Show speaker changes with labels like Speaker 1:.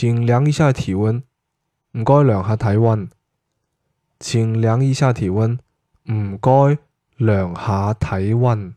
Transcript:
Speaker 1: 请量一下体温。唔该量下体温。请量一下体温。唔该量下体温。